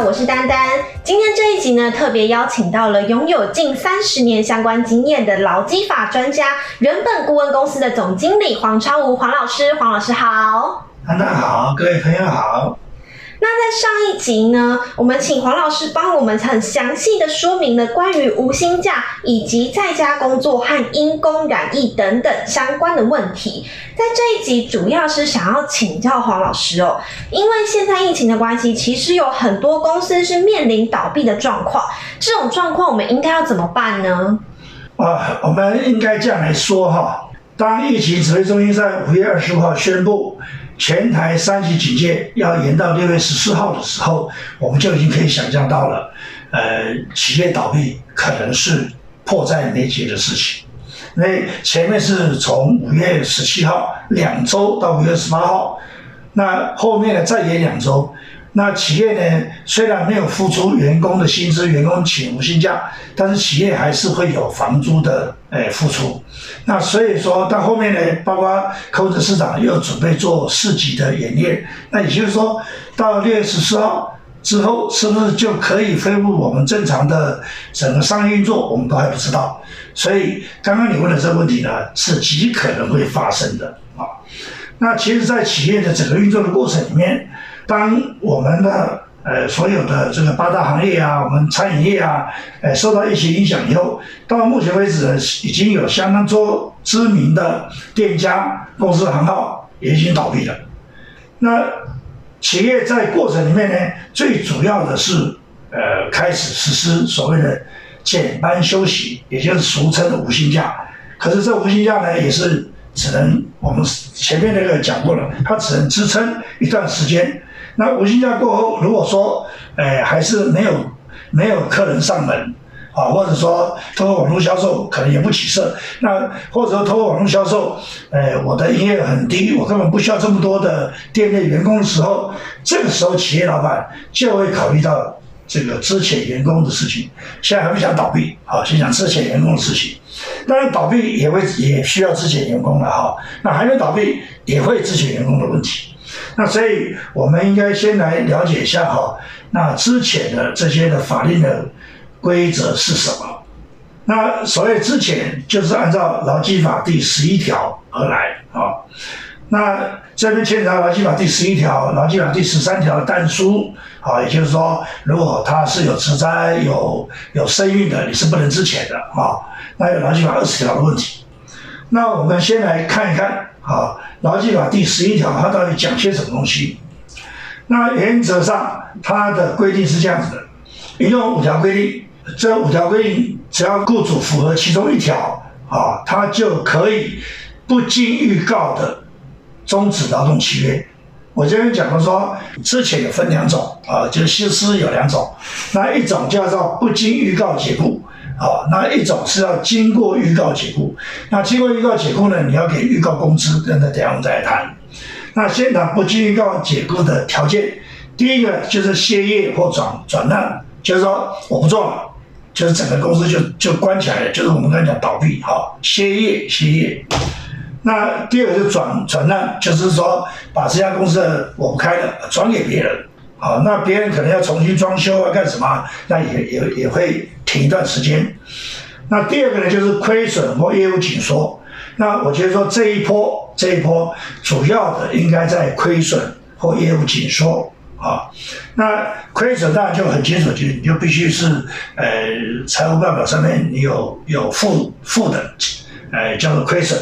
我是丹丹。今天这一集呢，特别邀请到了拥有近三十年相关经验的劳基法专家，人本顾问公司的总经理黄超吴黄老师。黄老师好，丹丹好，各位朋友好。那在上一集呢，我们请黄老师帮我们很详细的说明了关于无薪假以及在家工作和因公染疫等等相关的问题。在这一集主要是想要请教黄老师哦，因为现在疫情的关系，其实有很多公司是面临倒闭的状况。这种状况我们应该要怎么办呢？啊，我们应该这样来说哈，当疫情指挥中心在五月二十五号宣布。前台三级警戒要延到六月十四号的时候，我们就已经可以想象到了，呃，企业倒闭可能是迫在眉睫的事情。因为前面是从五月十七号两周到五月十八号，那后面再延两周。那企业呢，虽然没有付出员工的薪资，员工请无薪假，但是企业还是会有房租的诶付出。那所以说到后面呢，包括控制市场又准备做四级的演练。那也就是说，到六月十四号之后，是不是就可以恢复我们正常的整个商业运作？我们都还不知道。所以刚刚你问的这个问题呢，是极可能会发生的啊。那其实，在企业的整个运作的过程里面，当我们的呃所有的这个八大行业啊，我们餐饮业啊，呃受到一些影响以后，到目前为止已经有相当多知名的店家、公司行号也已经倒闭了。那企业在过程里面呢，最主要的是呃开始实施所谓的减班休息，也就是俗称的无薪假。可是这无薪假呢，也是只能我们前面那个讲过了，它只能支撑一段时间。那无薪假过后，如果说，哎，还是没有没有客人上门，啊，或者说通过网络销售可能也不起色，那或者说通过网络销售，哎，我的营业额很低，我根本不需要这么多的店内员工的时候，这个时候企业老板就会考虑到这个资遣员工的事情。现在还不想倒闭，好，先想资遣员工的事情。当然倒闭也会也需要资遣员工了，哈，那还没倒闭也会资遣员工的问题。那所以，我们应该先来了解一下哈，那之前的这些的法令的规则是什么？那所谓之前，就是按照劳基法第十一条而来啊。那这边牵扯到劳基法第十一条、劳基法第十三条的但书啊，也就是说，如果他是有职灾、有有生育的，你是不能之前的啊。那有劳基法二十条的问题。那我们先来看一看。好，劳基法第十一条，它到底讲些什么东西？那原则上，它的规定是这样子的：一共五条规定，这五条规定，只要雇主符合其中一条，啊，他就可以不经预告的终止劳动契约。我这边讲的说，之前有分两种，啊，就是薪资有两种，那一种叫做不经预告解雇。好，那一种是要经过预告解雇，那经过预告解雇呢，你要给预告工资，那等下我们再来谈。那先谈不经预告解雇的条件，第一个就是歇业或转转让，就是说我不做了，就是整个公司就就关起来了，就是我们刚才讲倒闭，好，歇业歇业。那第二个是转转让，就是说把这家公司我不开了，转给别人。啊，那别人可能要重新装修啊，干什么？那也也也会停一段时间。那第二个呢，就是亏损或业务紧缩。那我觉得说这一波这一波主要的应该在亏损或业务紧缩啊。那亏损当然就很清楚，就你就必须是呃财务报表上面你有有负负的，呃叫做亏损。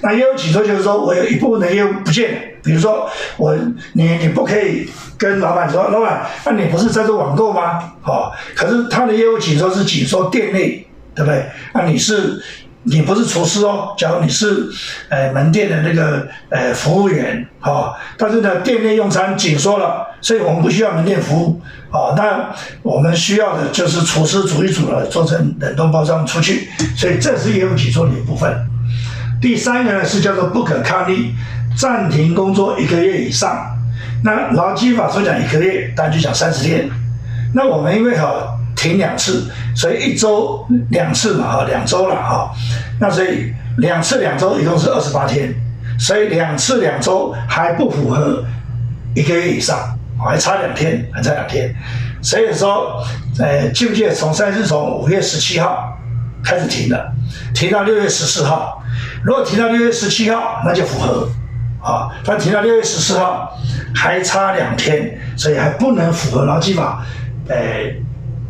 那业务紧缩就是说我有一部分的业务不见。比如说，我你你不可以跟老板说，老板，那你不是在做网购吗？哦，可是他的业务紧缩是紧缩店内，对不对？那你是你不是厨师哦，假如你是呃门店的那个呃服务员，哦，但是呢店内用餐紧缩了，所以我们不需要门店服务，哦，那我们需要的就是厨师煮一煮了，做成冷冻包装出去，所以这是业务紧缩的一部分。第三个呢是叫做不可抗力。暂停工作一个月以上，那劳基法说讲一个月，当然就讲三十天。那我们因为哈停两次，所以一周两次嘛哈，两周了哈。那所以两次两周一共是二十八天，所以两次两周还不符合一个月以上还差两天，还差两天。所以说，呃，记不记得从三是从五月十七号开始停的，停到六月十四号。如果停到六月十七号，那就符合，啊，但停到六月十四号还差两天，所以还不能符合劳基法，呃，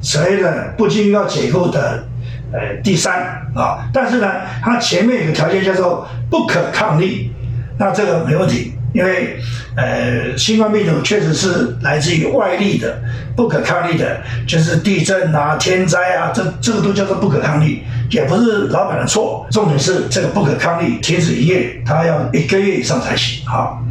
所以呢不经预告解雇的，呃，第三啊。但是呢，它前面有个条件叫做不可抗力，那这个没问题。因为，呃，新冠病毒确实是来自于外力的，不可抗力的，就是地震啊、天灾啊，这这个都叫做不可抗力，也不是老板的错。重点是这个不可抗力停止营业，它要一个月以上才行。好，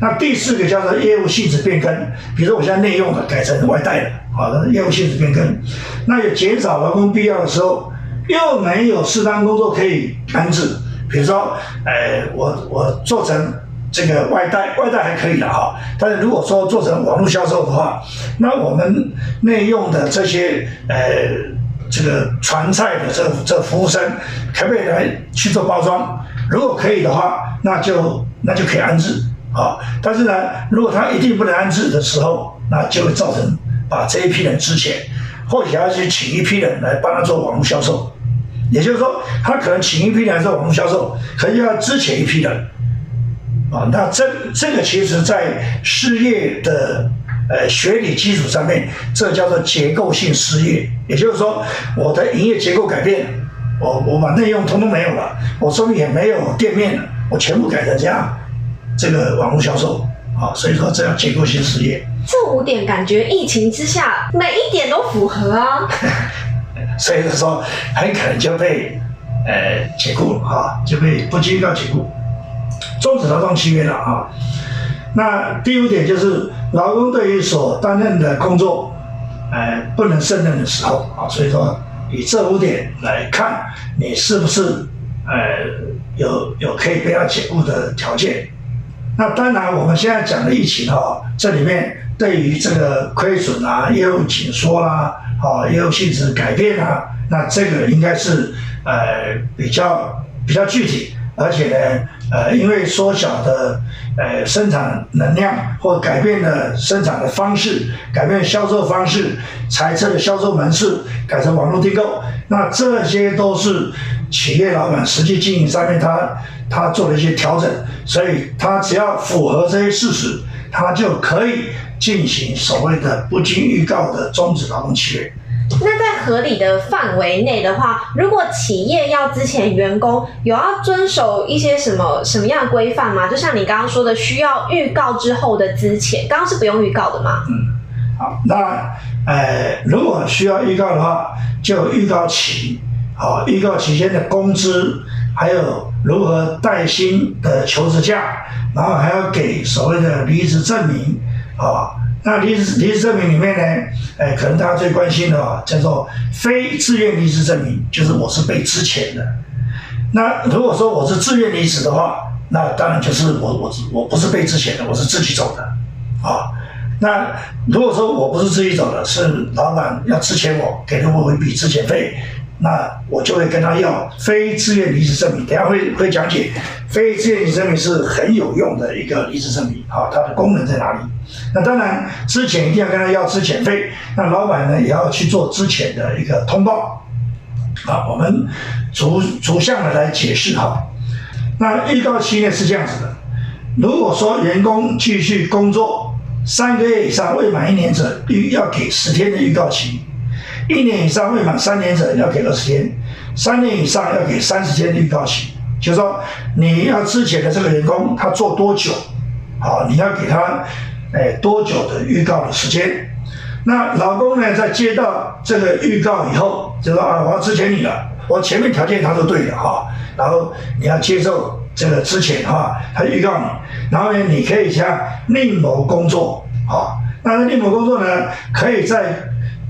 那第四个叫做业务性质变更，比如说我现在内用的改成外带的，好的业务性质变更，那有减少劳工必要的时候，又没有适当工作可以安置，比如说，呃，我我做成。这个外带外带还可以的哈，但是如果说做成网络销售的话，那我们内用的这些呃这个传菜的这这服务生，可不可以来去做包装？如果可以的话，那就那就可以安置啊。但是呢，如果他一定不能安置的时候，那就会造成把这一批人之前，或许要去请一批人来帮他做网络销售，也就是说，他可能请一批人来做网络销售，可能要之前一批人。啊，那这这个其实，在失业的呃学理基础上面，这叫做结构性失业。也就是说，我的营业结构改变，我我把内容通通没有了，我说明也没有店面了，我全部改成这样，这个网络销售啊，所以说这叫结构性失业。这五点感觉疫情之下每一点都符合啊，所以说很可能就被呃解雇了啊，就被不经意要解雇。终止劳动契约了啊！那第五点就是劳工对于所担任的工作，呃，不能胜任的时候啊，所以说以这五点来看，你是不是呃有有可以被他解雇的条件？那当然，我们现在讲的疫情哈，这里面对于这个亏损啊、业务紧缩啦、啊业务性质改变啊，那这个应该是呃比较比较具体。而且呢，呃，因为缩小的呃生产能量或改变了生产的方式，改变销售方式，裁撤的销售门市，改成网络订购，那这些都是企业老板实际经营上面他他做了一些调整，所以他只要符合这些事实，他就可以进行所谓的不经预告的终止劳动契约。那在合理的范围内的话，如果企业要之前员工有要遵守一些什么什么样的规范吗？就像你刚刚说的，需要预告之后的之前，刚刚是不用预告的吗？嗯，好，那呃，如果需要预告的话，就预告期，好，预告期间的工资，还有如何带薪的求职假，然后还要给所谓的离职证明，啊。那离职离职证明里面呢，哎，可能大家最关心的啊，叫做非自愿离职证明，就是我是被之前的。那如果说我是自愿离职的话，那当然就是我我我不是被之前的，我是自己走的，啊。那如果说我不是自己走的，是老板要之前我给了我一笔之前费。那我就会跟他要非自愿离职证明，等下会会讲解，非自愿离职证明是很有用的一个离职证明，好，它的功能在哪里？那当然之前一定要跟他要之前费，那老板呢也要去做之前的一个通报，啊，我们逐逐项的来解释哈。那预告期呢是这样子的，如果说员工继续工作三个月以上未满一年者，预要给十天的预告期。一年以上未满三年者要给二十天，三年以上要给三十天的预告期。就是说，你要之前的这个员工他做多久，好，你要给他，哎，多久的预告的时间。那老公呢，在接到这个预告以后，就说啊，我要之前你了，我前面条件他都对的哈，然后你要接受这个之前哈，他预告你，然后呢，你可以向另谋工作，好，那另谋工作呢，可以在。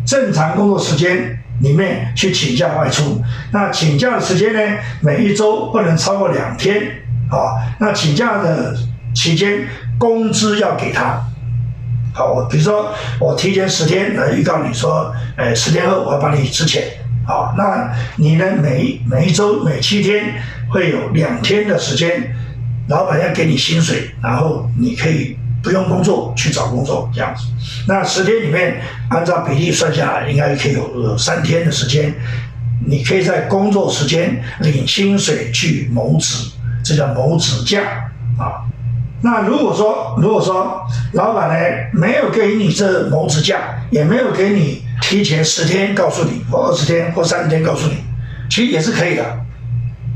正常工作时间里面去请假外出，那请假的时间呢？每一周不能超过两天啊。那请假的期间，工资要给他。好，我比如说我提前十天来预告你说，呃，十天后我要把你支钱。好，那你呢？每每一周每七天会有两天的时间，老板要给你薪水，然后你可以不用工作去找工作这样子。那十天里面，按照比例算下来，应该可以有有三天的时间，你可以在工作时间领薪水去谋职，这叫谋职假啊。那如果说，如果说老板呢没有给你这谋职假，也没有给你提前十天告诉你，或二十天或三十天告诉你，其实也是可以的，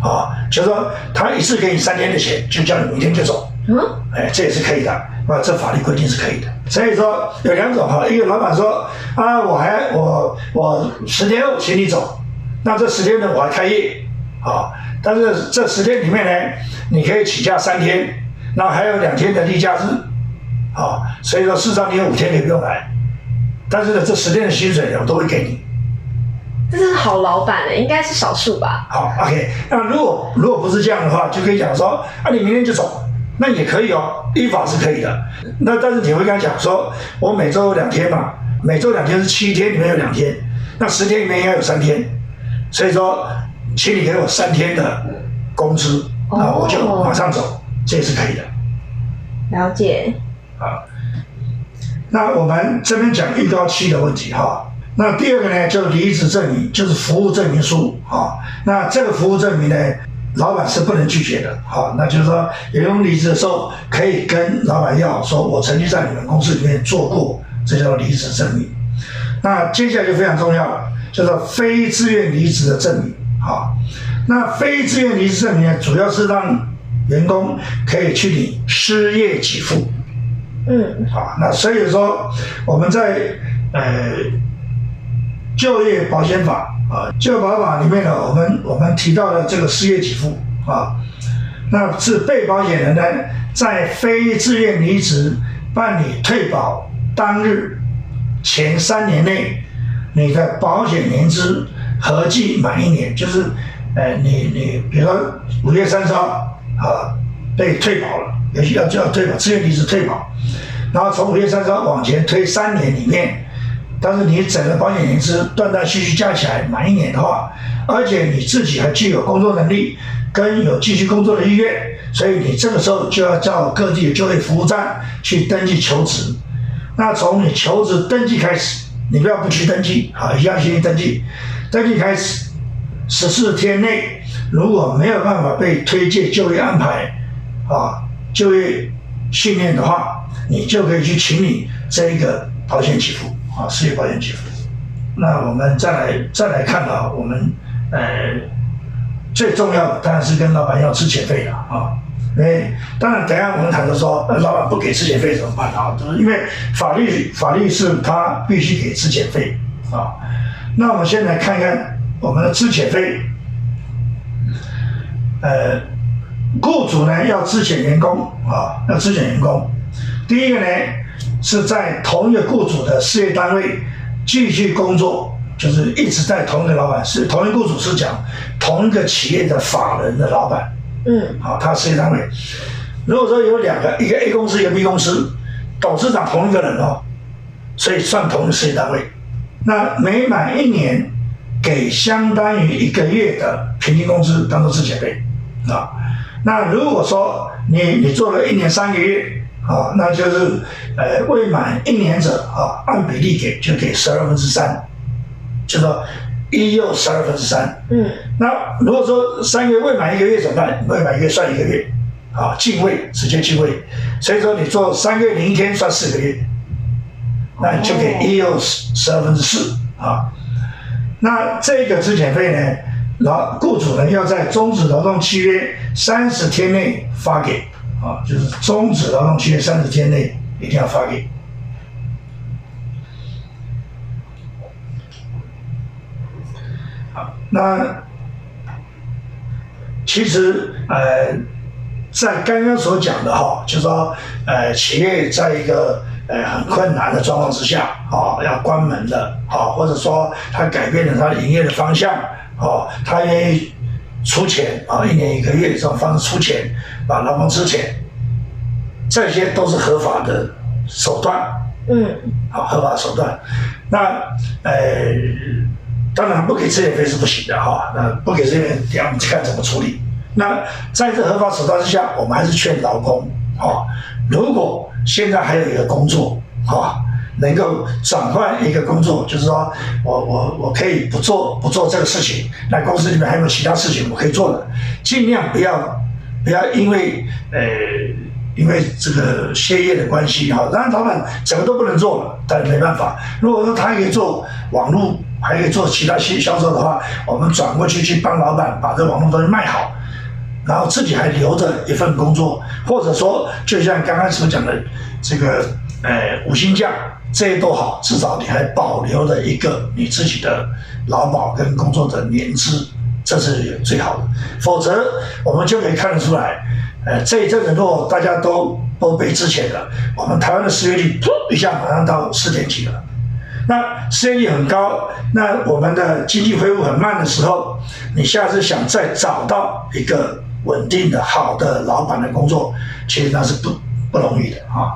啊，就是说他一次给你三天的钱，就叫你明天就走，嗯，哎，这也是可以的，啊，这法律规定是可以的。所以说有两种哈，一个老板说啊，我还我我十天后请你走，那这十天呢我还开业，啊，但是这十天里面呢，你可以请假三天。那还有两天的例假日，啊，所以说事实上你有五天可以不用来，但是呢，这十天的薪水呢，我都会给你。这是好老板的，应该是少数吧？好，OK。那如果如果不是这样的话，就可以讲说，啊，你明天就走，那也可以哦，依法是可以的。那但是你会跟他讲说，我每周有两天嘛，每周两天是七天里面有两天，那十天里面应该有三天，所以说，请你给我三天的工资，那我就马上走。这也是可以的，了解。啊，那我们这边讲预告期的问题哈。那第二个呢，就是离职证明，就是服务证明书啊。那这个服务证明呢，老板是不能拒绝的。好，那就是说，员工离职的时候，可以跟老板要，说我曾经在你们公司里面做过，这叫离职证明。那接下来就非常重要了，叫做非自愿离职的证明。好，那非自愿离职证明呢，主要是让员工可以去领失业给付，嗯，好，那所以说我们在呃就业保险法啊，就业保法里面呢，我们我们提到了这个失业给付啊，那是被保险人呢在非自愿离职办理退保当日前三年内，你的保险年资合计满一年，就是呃你你比如说五月三十号。啊，被退保了，也需要就要退保，自愿离职退保，然后从五月三十号往前推三年里面，但是你整个保险年资断断续续加起来满一年的话，而且你自己还具有工作能力跟有继续工作的意愿，所以你这个时候就要到各地的就业服务站去登记求职。那从你求职登记开始，你不要不去登记，好，一样先登记，登记开始十四天内。如果没有办法被推荐就业安排，啊，就业训练的话，你就可以去请你这一个保险给付，啊，失业保险给付。那我们再来再来看啊，我们呃最重要的当然是跟老板要资遣费了啊，因为当然等下我们谈的说，老板不给资遣费怎么办啊？就是因为法律法律是他必须给资遣费啊。那我们先来看看我们的资遣费。呃，雇主呢要支遣员工啊，要支遣员工。第一个呢是在同一个雇主的事业单位继续工作，就是一直在同一个老板是同一个雇主是讲同一个企业的法人的老板，嗯，好，他事业单位。如果说有两个，一个 A 公司，一个 B 公司，董事长同一个人哦，所以算同一个事业单位。那每满一年给相当于一个月的平均工资当做支遣费。啊，那如果说你你做了一年三个月啊，那就是呃未满一年者啊，按比例给就给十二分之三，就说一又十二分之三。嗯，那如果说三个月未满一个月怎么办？未满一个月算一个月，啊，进位直接进位，所以说你做三个月零一天算四个月，那就给一又十十二分之四啊。那这个支遣费呢？劳雇主呢要在终止劳动契约三十天内发给，啊，就是终止劳动契约三十天内一定要发给。好，那其实呃，在刚刚所讲的哈，就说呃，企业在一个呃很困难的状况之下，啊，要关门的，啊，或者说他改变了他营业的方向。哦，他愿意出钱啊，一年一个月这种方式出钱，把劳工出钱，这些都是合法的手段。嗯，好，合法手段。那呃，当然不给资源费是不行的哈。那不给支遣，我们看怎么处理。那在这合法手段之下，我们还是劝劳工啊，如果现在还有一个工作啊，能够转换一个工作，就是说我我我可以不做不做这个事情，那公司里面还有其他事情我可以做的，尽量不要不要因为呃因为这个歇业的关系哈，当然老板整个都不能做了，但没办法。如果说他可以做网络，还可以做其他销销售的话，我们转过去去帮老板把这网络东西卖好。然后自己还留着一份工作，或者说，就像刚刚所讲的，这个，呃，五星将这些都好，至少你还保留了一个你自己的劳保跟工作的年资，这是最好的。否则，我们就可以看得出来，呃，这一阵子如果大家都都被之前的，我们台湾的失业率噗一下马上到四点几了。那失业率很高，那我们的经济恢复很慢的时候，你下次想再找到一个。稳定的好的老板的工作，其实那是不不容易的啊。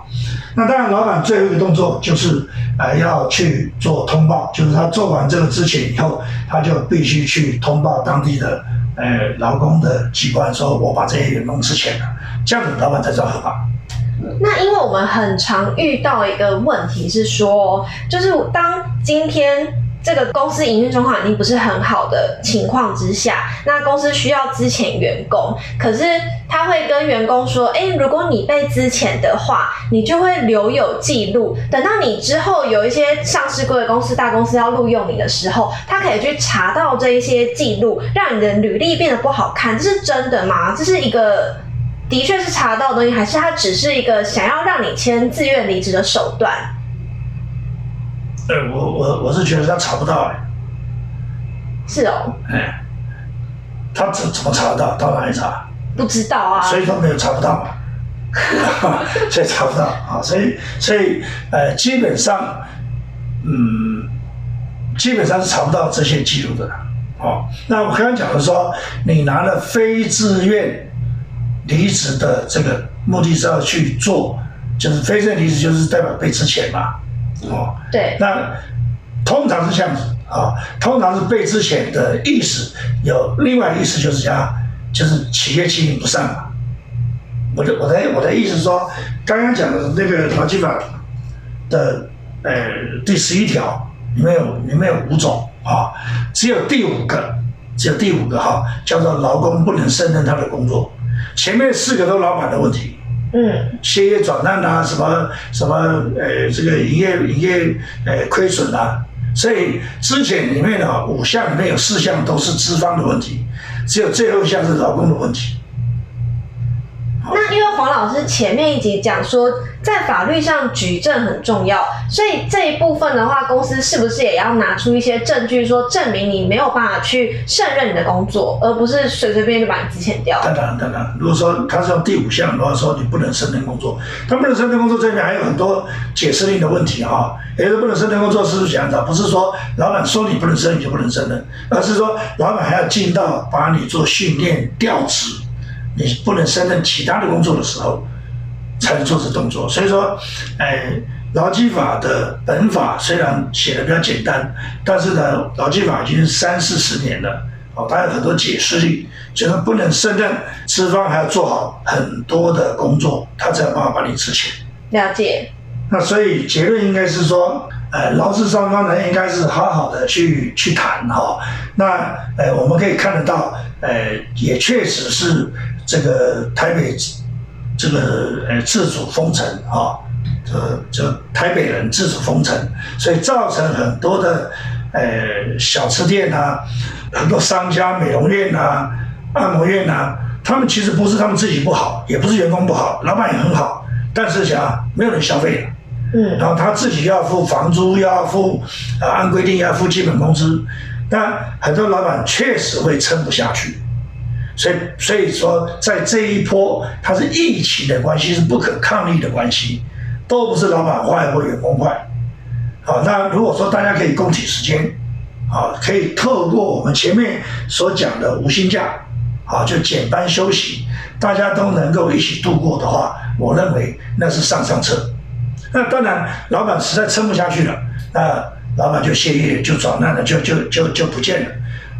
那当然，老板最后一个动作就是呃要去做通报，就是他做完这个之前以后，他就必须去通报当地的呃劳工的机关，说我把这些员工辞遣了，这样子老板才叫合法。那因为我们很常遇到一个问题是说，就是当今天。这个公司营运状况已经不是很好的情况之下，那公司需要资遣员工，可是他会跟员工说：“哎，如果你被资遣的话，你就会留有记录，等到你之后有一些上市贵的公司、大公司要录用你的时候，他可以去查到这一些记录，让你的履历变得不好看。”这是真的吗？这是一个的确是查到的东西，还是他只是一个想要让你签自愿离职的手段？呃，我我我是觉得他查不到哎，是哦，哎，他怎怎么查得到？到哪里查？不知道啊，所以说没有查不到嘛，所以查不到啊，所以所以呃，基本上，嗯，基本上是查不到这些记录的，哦，那我刚刚讲的说，你拿了非自愿离职的这个目的是要去做，就是非自愿离职就是代表被之前嘛。哦，对，那通常是这样子啊，通常是被之前的意思有另外意思就是讲，就是企业经营不善嘛。我的我的我的意思是说，刚刚讲的那个劳基法的呃第十一条里面有里面有五种啊，只有第五个只有第五个哈，叫做劳工不能胜任他的工作，前面四个都老板的问题。嗯，歇业转让啊，什么什么，呃，这个营业营业呃亏损啊，所以之前里面的五项里面有四项都是资方的问题，只有最后一项是劳工的问题。那因为黄老师前面一集讲说，在法律上举证很重要，所以这一部分的话，公司是不是也要拿出一些证据，说证明你没有办法去胜任你的工作，而不是随随便便就把你辞遣掉？当然，当然。如果说他是用第五项的话，说你不能胜任工作，他不能胜任工作这里面还有很多解释令的问题啊。也是不能胜任工作是不是这样子？不是说老板说你不能胜任就不能胜任，而是说老板还要尽到把你做训练调职。你不能胜任其他的工作的时候，才能做这动作。所以说，哎，劳基法的本法虽然写的比较简单，但是呢，劳基法已经三四十年了，哦，它有很多解释力，就是不能胜任，资方还要做好很多的工作，他才有办法把你辞遣。了解。那所以结论应该是说，呃，劳资双方呢，应该是好好的去去谈哈。那呃，我们可以看得到，呃，也确实是。这个台北，这个呃自主封城啊，这这台北人自主封城，所以造成很多的呃小吃店啊，很多商家、美容院啊、按摩院啊，他们其实不是他们自己不好，也不是员工不好，老板也很好，但是想没有人消费了，嗯，然后他自己要付房租，要付啊按规定要付基本工资，但很多老板确实会撑不下去。所以，所以说，在这一波，它是疫情的关系，是不可抗力的关系，都不是老板坏或员工坏。好，那如果说大家可以共体时间，啊，可以透过我们前面所讲的无薪假，啊，就减班休息，大家都能够一起度过的话，我认为那是上上策。那当然，老板实在撑不下去了，那老板就歇业，就转难了，就就就就不见了。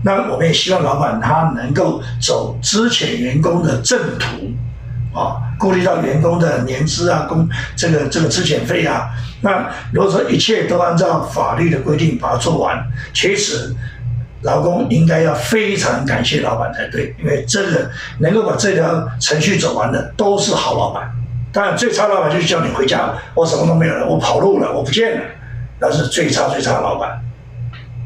那我们也希望老板他能够走之前员工的正途，啊，顾虑到员工的年资啊、工这个这个资遣费啊。那如果说一切都按照法律的规定把它做完，其实劳工应该要非常感谢老板才对，因为这个能够把这条程序走完的都是好老板。当然，最差老板就是叫你回家，我什么都没有了，我跑路了，我不见了，那是最差最差的老板。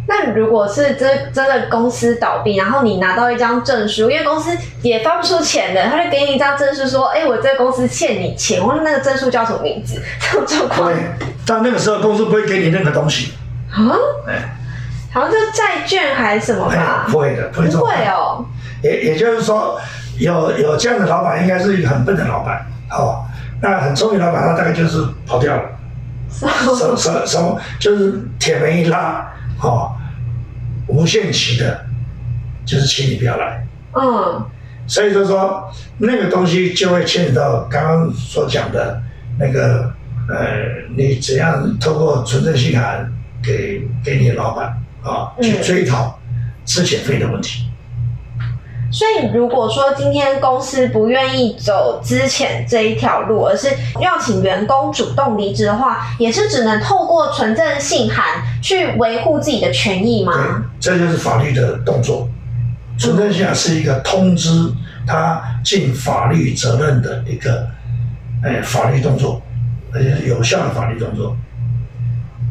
那如果是真真的公司倒闭，然后你拿到一张证书，因为公司也发不出钱的，他就给你一张证书，说：“哎，我这个公司欠你钱。”忘了那个证书叫什么名字？这种状况。对，但那个时候公司不会给你任何东西。啊？哎，好像是债券还是什么吧？不会的，不会哦。也也就是说，有有这样的老板，应该是一个很笨的老板。哦，那很聪明老板，他大概就是跑掉了。什什什么？就是铁门一拉。哦，无限期的，就是请你不要来。嗯，所以就说那个东西就会牵扯到刚刚所讲的那个，呃，你怎样透过存证信函给给你的老板啊去追讨资遣费的问题。所以，如果说今天公司不愿意走之前这一条路，而是要请员工主动离职的话，也是只能透过存证信函去维护自己的权益吗？这就是法律的动作。存证信函是一个通知他尽法律责任的一个，哎，法律动作，而且是有效的法律动作。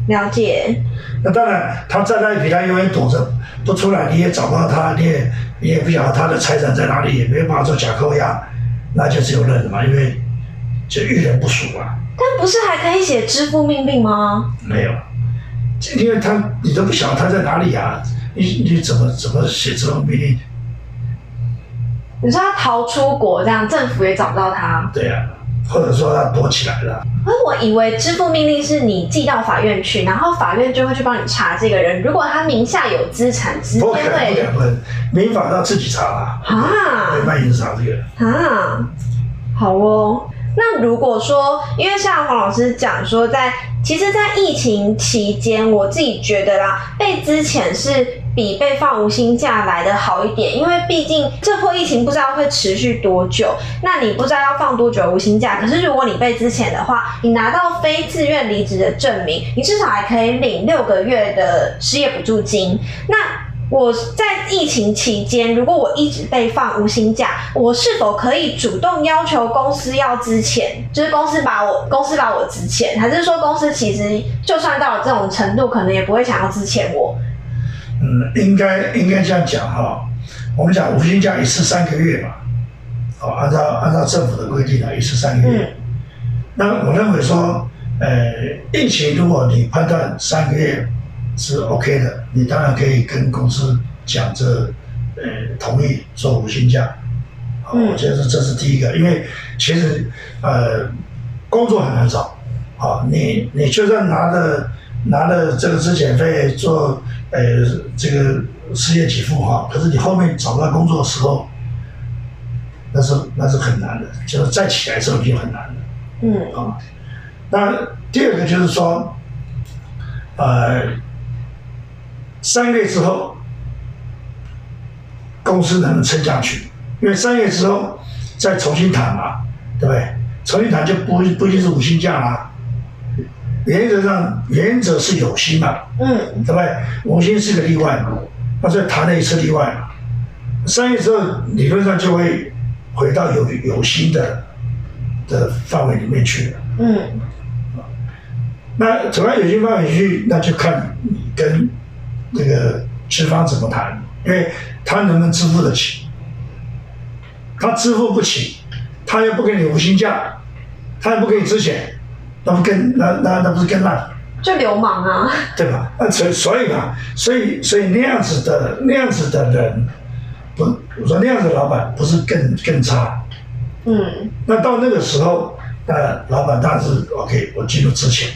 了解。那当然，他在那里，他永远躲着不出来，你也找不到他，你也你也不晓得他的财产在哪里，也没有办法做假扣押，那就只有认了嘛，因为就遇人不淑嘛。但不是还可以写支付命令吗？没有，因为他你都不晓得他在哪里啊，你你怎么怎么写支付命令？你说他逃出国，这样政府也找不到他？对呀。或者说他躲起来了。而我以为支付命令是你寄到法院去，然后法院就会去帮你查这个人。如果他名下有资产，直接会。不可能，不可能，民法要自己查啦。啊。没办法查这个。啊。好哦。那如果说，因为像黄老师讲说，在其实，在疫情期间，我自己觉得啦，被之前是。比被放无薪假来的好一点，因为毕竟这波疫情不知道会持续多久，那你不知道要放多久无薪假。可是如果你被资遣的话，你拿到非自愿离职的证明，你至少还可以领六个月的失业补助金。那我在疫情期间，如果我一直被放无薪假，我是否可以主动要求公司要资遣？就是公司把我公司把我资遣，还是说公司其实就算到了这种程度，可能也不会想要资遣我？嗯，应该应该这样讲哈。我们讲无薪假一次三个月嘛，哦，按照按照政府的规定啊，一次三个月。那我认为说，呃，疫情如果你判断三个月是 OK 的，你当然可以跟公司讲这，呃，同意做无薪假。我觉得这是第一个，因为其实呃，工作很难找，啊，你你就算拿着拿着这个资遣费做。呃，这个失业给付哈，可是你后面找不到工作的时候，那是那是很难的，就是再起来时候就很难了。嗯啊，那第二个就是说，呃，三个月之后，公司能不能撑下去？因为三月之后再重新谈嘛，对不对？重新谈就不不一定是五薪假啦。原则上，原则是有心嘛，嗯，对不对？五薪是个例外嘛，那所以谈了一次例外嘛。三月之后，理论上就会回到有有心的的范围里面去了，嗯。那走到有心范围去，那就看你跟那个资方怎么谈，因为他能不能支付得起？他支付不起，他又不给你无薪假，他又不给你支钱。那不更那那那不是更烂？就流氓啊！对吧？那所所以嘛，所以所以那样子的那样子的人，不，我说那样子的老板不是更更差？嗯。那到那个时候，那老板当然是 OK，我进入之前。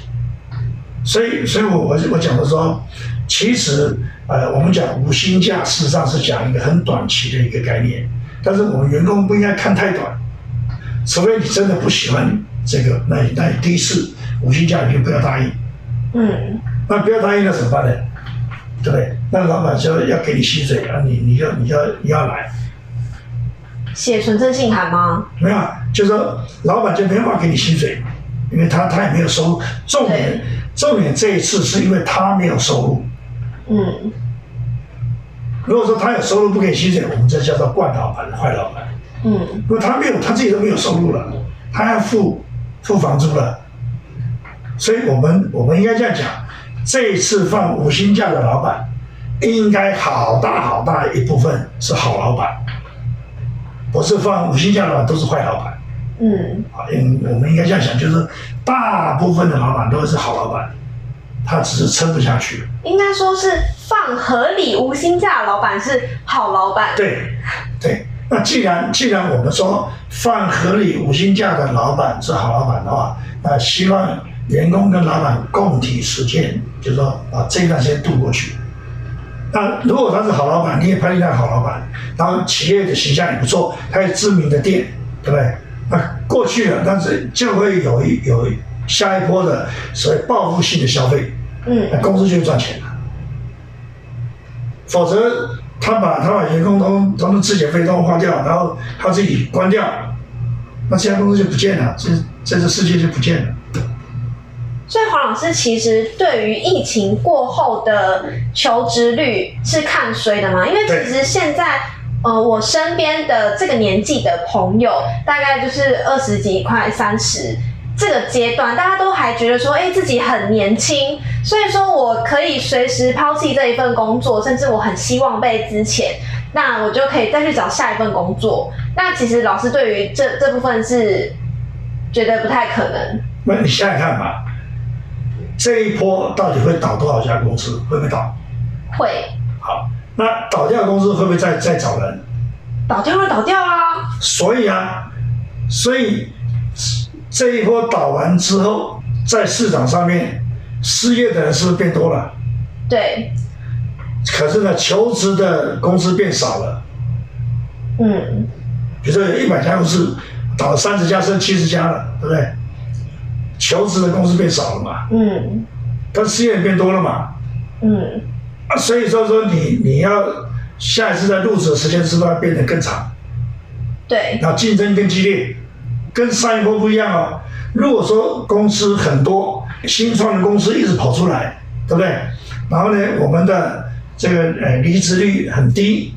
所以，所以我我我讲的说，其实呃，我们讲无薪假，事实上是讲一个很短期的一个概念，但是我们员工不应该看太短，除非你真的不喜欢。这个，那那第一次五星假你就不要答应，嗯，那不要答应那怎么办呢？对不对？那老板说要给你薪水啊，你你要你要你要来，写存证信函吗？没有，就是说老板就没办法给你薪水，因为他他也没有收入。重点重点这一次是因为他没有收入。嗯，如果说他有收入不给薪水，我们这叫做惯老板、坏老板。嗯，如果他没有，他自己都没有收入了，他要付付房租了，所以我们我们应该这样讲：这一次放五星假的老板，应该好大好大一部分是好老板，不是放五星假的老板都是坏老板。嗯，啊，因我们应该这样想，就是大部分的老板都是好老板，他只是撑不下去。应该说是放合理无薪假的老板是好老板。对。那既然既然我们说放合理五薪假的老板是好老板的话，那希望员工跟老板共体时间，就是说把这一段时间度过去。那如果他是好老板，你也判定他好老板，然后企业的形象也不错，他有知名的店，对不对？那过去了，但是就会有一有下一波的所谓报复性的消费，嗯那公司就会赚钱了。否则，他把他把员工都都都自己费都花掉，然后他自己关掉，那这家公司就不见了，这这个世界就不见了。所以黄老师其实对于疫情过后的求职率是看衰的吗？因为其实现在呃我身边的这个年纪的朋友，大概就是二十几快三十这个阶段，大家都还觉得说，哎、自己很年轻，所以说我可以随时抛弃这一份工作，甚至我很希望被资遣，那我就可以再去找下一份工作。那其实老师对于这这部分是觉得不太可能。那你想想看吧，这一波到底会倒多少家公司？会不会倒？会好，那倒掉的公司会不会再再找人？倒掉了，倒掉啊。所以啊，所以这一波倒完之后，在市场上面失业的人是不是变多了？对，可是呢，求职的公司变少了。嗯，比如说有一百家公司倒了三十家，剩七十家了，对不对？求职的公司变少了嘛，嗯，但失业人变多了嘛，嗯，啊，所以说说你你要下一次在入职的时间是不是要变得更长？对，然后竞争更激烈，跟上一波不一样哦。如果说公司很多新创的公司一直跑出来，对不对？然后呢，我们的这个呃离职率很低，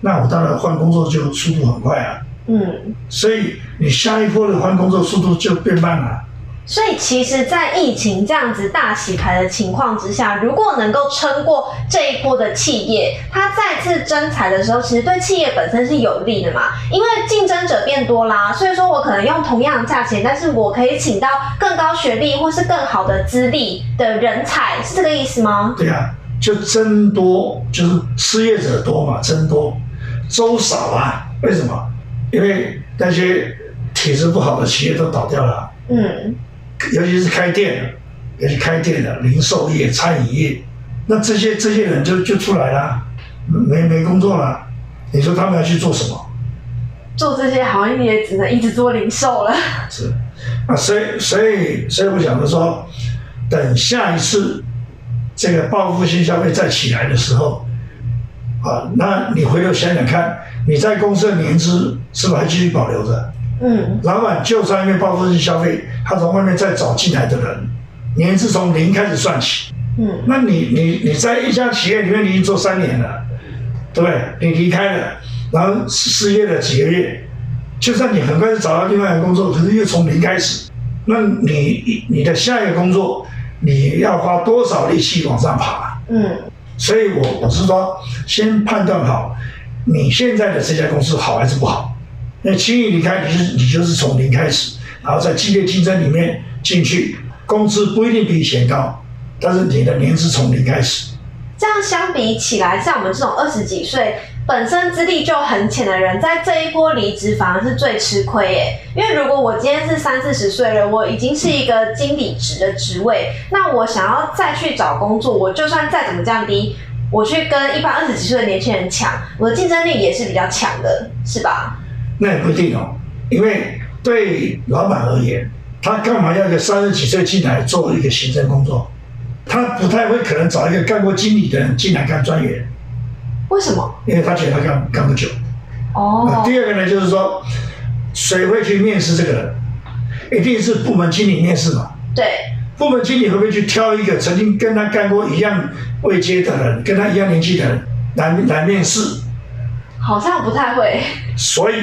那我当然换工作就速度很快啊。嗯，所以你下一波的换工作速度就变慢了。所以其实，在疫情这样子大洗牌的情况之下，如果能够撑过这一波的企业，它再次征才的时候，其实对企业本身是有利的嘛，因为竞争者变多啦，所以说我可能用同样的价钱，但是我可以请到更高学历或是更好的资历的人才，是这个意思吗？对呀、就增多，就是失业者多嘛，增多，周少啊。为什么？因为那些体质不好的企业都倒掉了，嗯，尤其是开店的，尤其开店的零售业、餐饮业，那这些这些人就就出来了，没没工作了。你说他们要去做什么？做这些行业也只能一直做零售了。是啊，所以所以所以我想着说，等下一次这个报复性消费再起来的时候，啊，那你回头想想看，你在公司的年资是不是还继续保留着？嗯，老板就算因为报复性消费，他从外面再找进来的人，年是从零开始算起，嗯，那你你你在一家企业里面你已经做三年了，对不对？你离开了，然后失业了几个月，就算你很快就找到另外一个工作，可是又从零开始，那你你的下一个工作你要花多少力气往上爬？嗯，所以我我是说，先判断好你现在的这家公司好还是不好。那轻易离开，你是你就是从零开始，然后在激烈竞争里面进去，工资不一定比以前高，但是你的年资从零开始。这样相比起来，像我们这种二十几岁，本身资历就很浅的人，在这一波离职反而是最吃亏耶。因为如果我今天是三四十岁了，我已经是一个经理职的职位，那我想要再去找工作，我就算再怎么降低，我去跟一般二十几岁的年轻人抢，我的竞争力也是比较强的，是吧？那也不一定哦，因为对老板而言，他干嘛要一个三十几岁进来做一个行政工作？他不太会可能找一个干过经理的人进来干专员，为什么？因为他觉得他干干不久。哦，第二个呢，就是说谁会去面试这个人？一定是部门经理面试嘛。对，部门经理会不会去挑一个曾经跟他干过一样位阶的人，跟他一样年纪的人来来面试？好像不太会。所以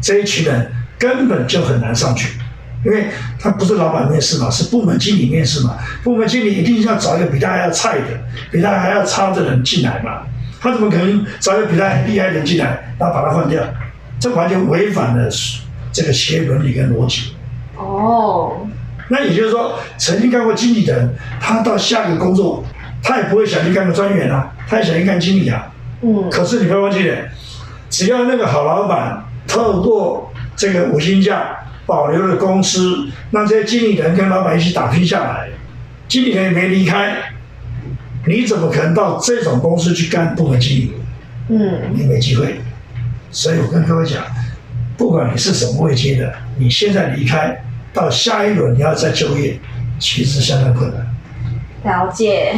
这一群人根本就很难上去，因为他不是老板面试嘛，是部门经理面试嘛。部门经理一定要找一个比他还要菜的、比他还要差的人进来嘛。他怎么可能找一个比他厉害的人进来，然后把他换掉？这完全违反了这个企业伦理跟逻辑。哦，那也就是说，曾经干过经理的人，他到下个工作，他也不会想去干个专员啊，他也想去干经理啊。嗯，可是你不要忘记了，只要那个好老板透过这个五星价保留了公司，让这些经理人跟老板一起打拼下来，经理人也没离开，你怎么可能到这种公司去干部门经理？嗯，你没机会。所以我跟各位讲，不管你是什么位阶的，你现在离开，到下一轮你要再就业，其实相当困难。了解。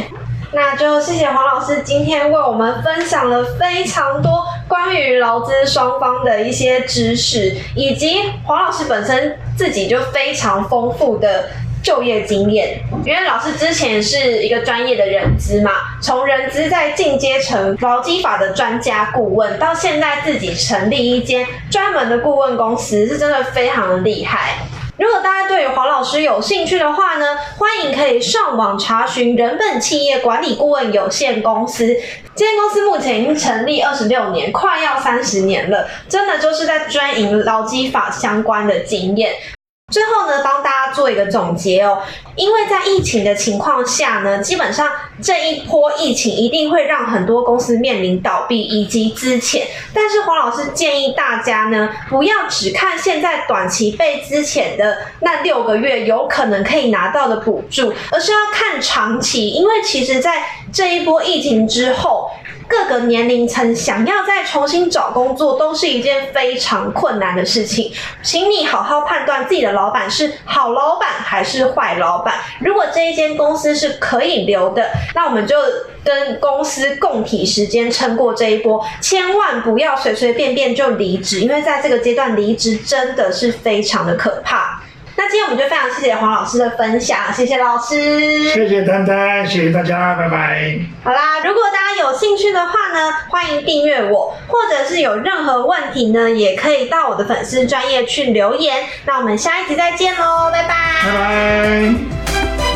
那就谢谢黄老师今天为我们分享了非常多关于劳资双方的一些知识，以及黄老师本身自己就非常丰富的就业经验。因为老师之前是一个专业的人资嘛，从人资再进阶成劳基法的专家顾问，到现在自己成立一间专门的顾问公司，是真的非常的厉害。如果大家对黄老师有兴趣的话呢，欢迎可以上网查询人本企业管理顾问有限公司。这间公司目前已经成立二十六年，快要三十年了，真的就是在专营劳基法相关的经验。最后呢，帮大家做一个总结哦，因为在疫情的情况下呢，基本上这一波疫情一定会让很多公司面临倒闭以及资遣。但是黄老师建议大家呢，不要只看现在短期被资遣的那六个月有可能可以拿到的补助，而是要看长期，因为其实在这一波疫情之后。各个年龄层想要再重新找工作，都是一件非常困难的事情。请你好好判断自己的老板是好老板还是坏老板。如果这一间公司是可以留的，那我们就跟公司共体时间撑过这一波，千万不要随随便便就离职，因为在这个阶段离职真的是非常的可怕。那今天我们就非常谢谢黄老师的分享，谢谢老师，谢谢丹丹，谢谢大家，拜拜。好啦，如果大家有兴趣的话呢，欢迎订阅我，或者是有任何问题呢，也可以到我的粉丝专业去留言。那我们下一集再见喽，拜拜，拜拜。